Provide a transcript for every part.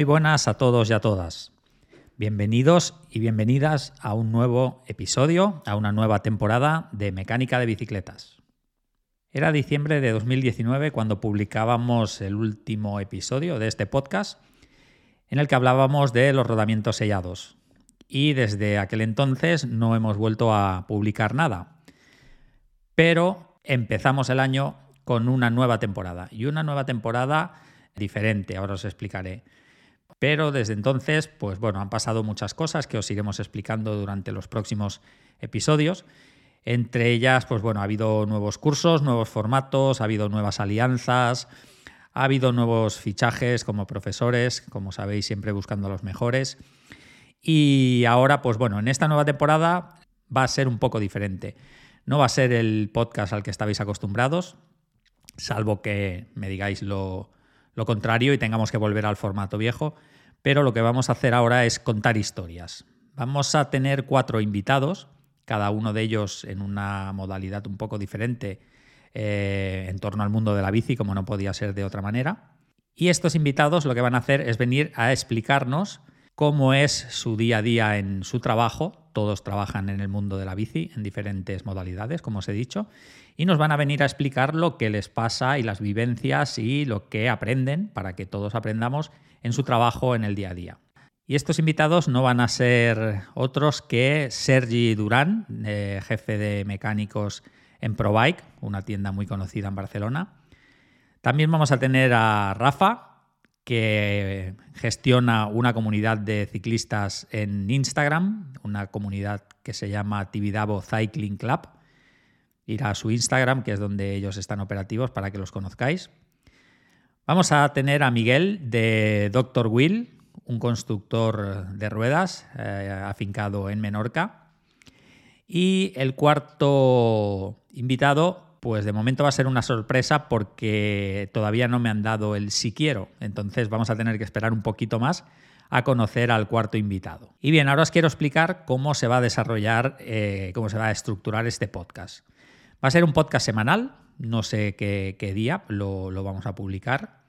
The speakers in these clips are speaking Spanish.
Muy buenas a todos y a todas. Bienvenidos y bienvenidas a un nuevo episodio, a una nueva temporada de Mecánica de Bicicletas. Era diciembre de 2019 cuando publicábamos el último episodio de este podcast en el que hablábamos de los rodamientos sellados. Y desde aquel entonces no hemos vuelto a publicar nada. Pero empezamos el año con una nueva temporada y una nueva temporada diferente, ahora os explicaré. Pero desde entonces, pues bueno, han pasado muchas cosas que os iremos explicando durante los próximos episodios. Entre ellas, pues bueno, ha habido nuevos cursos, nuevos formatos, ha habido nuevas alianzas, ha habido nuevos fichajes como profesores, como sabéis, siempre buscando a los mejores. Y ahora, pues bueno, en esta nueva temporada va a ser un poco diferente. No va a ser el podcast al que estabais acostumbrados, salvo que me digáis lo, lo contrario y tengamos que volver al formato viejo pero lo que vamos a hacer ahora es contar historias. Vamos a tener cuatro invitados, cada uno de ellos en una modalidad un poco diferente eh, en torno al mundo de la bici, como no podía ser de otra manera. Y estos invitados lo que van a hacer es venir a explicarnos cómo es su día a día en su trabajo. Todos trabajan en el mundo de la bici en diferentes modalidades, como os he dicho, y nos van a venir a explicar lo que les pasa y las vivencias y lo que aprenden para que todos aprendamos en su trabajo en el día a día. Y estos invitados no van a ser otros que Sergi Durán, eh, jefe de mecánicos en ProBike, una tienda muy conocida en Barcelona. También vamos a tener a Rafa, que gestiona una comunidad de ciclistas en Instagram, una comunidad que se llama Tibidabo Cycling Club. Ir a su Instagram, que es donde ellos están operativos para que los conozcáis. Vamos a tener a Miguel de Dr. Will, un constructor de ruedas eh, afincado en Menorca. Y el cuarto invitado, pues de momento va a ser una sorpresa porque todavía no me han dado el si quiero. Entonces vamos a tener que esperar un poquito más a conocer al cuarto invitado. Y bien, ahora os quiero explicar cómo se va a desarrollar, eh, cómo se va a estructurar este podcast. Va a ser un podcast semanal, no sé qué, día lo, vamos a publicar,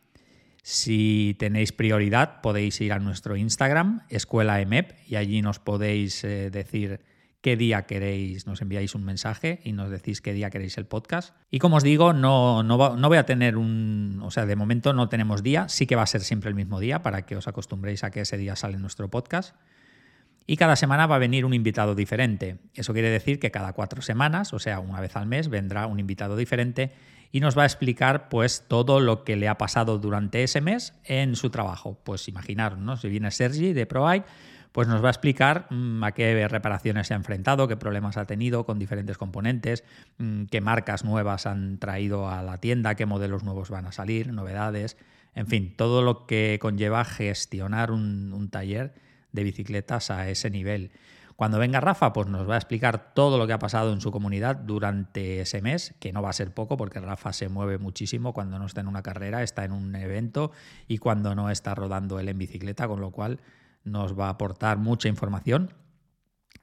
si tenéis prioridad, podéis ir a nuestro Instagram, Escuela EMEP, y allí nos podéis eh, decir qué día queréis, nos enviáis un mensaje y nos decís qué día queréis el podcast. Y como os digo, no, no, voy a tener un, o sea, de momento no tenemos día, sí que va a ser siempre el mismo día para que os acostumbréis a que ese día sale nuestro podcast. Y cada semana va a venir un invitado diferente. Eso quiere decir que cada cuatro semanas, o sea, una vez al mes, vendrá un invitado diferente y nos va a explicar pues todo lo que le ha pasado durante ese mes en su trabajo. Pues imaginaros, ¿no? Si viene Sergi de ProAI, pues nos va a explicar mm, a qué reparaciones se ha enfrentado, qué problemas ha tenido con diferentes componentes, mm, qué marcas nuevas han traído a la tienda, qué modelos nuevos van a salir, novedades, en fin, todo lo que conlleva gestionar un taller de bicicletas a ese nivel. Cuando venga Rafa, pues nos va a explicar todo lo que ha pasado en su comunidad durante ese mes, que no va a ser poco porque Rafa se mueve muchísimo cuando no está en una carrera, está en un evento y cuando no está rodando él en bicicleta, con lo cual nos va a aportar mucha información.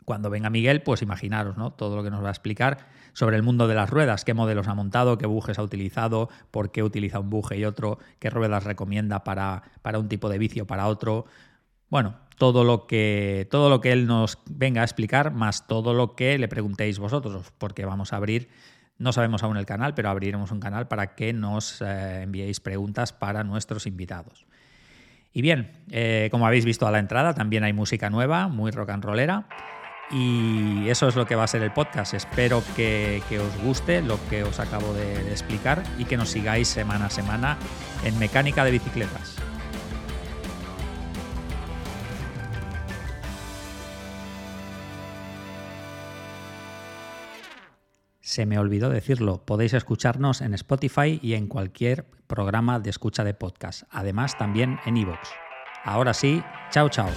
Cuando venga Miguel, pues imaginaros, ¿no? Todo lo que nos va a explicar sobre el mundo de las ruedas, qué modelos ha montado, qué bujes ha utilizado, por qué utiliza un buje y otro, qué ruedas recomienda para, para un tipo de vicio, para otro. Bueno, todo lo que todo lo que él nos venga a explicar, más todo lo que le preguntéis vosotros, porque vamos a abrir, no sabemos aún el canal, pero abriremos un canal para que nos eh, enviéis preguntas para nuestros invitados. Y bien, eh, como habéis visto a la entrada, también hay música nueva, muy rock and rollera. Y eso es lo que va a ser el podcast. Espero que, os guste lo que os acabo de explicar y que nos sigáis semana a semana en Mecánica de Bicicletas. Se me olvidó decirlo, podéis escucharnos en Spotify y en cualquier programa de escucha de podcast. Además, también en iVoox. Ahora sí, chao chao.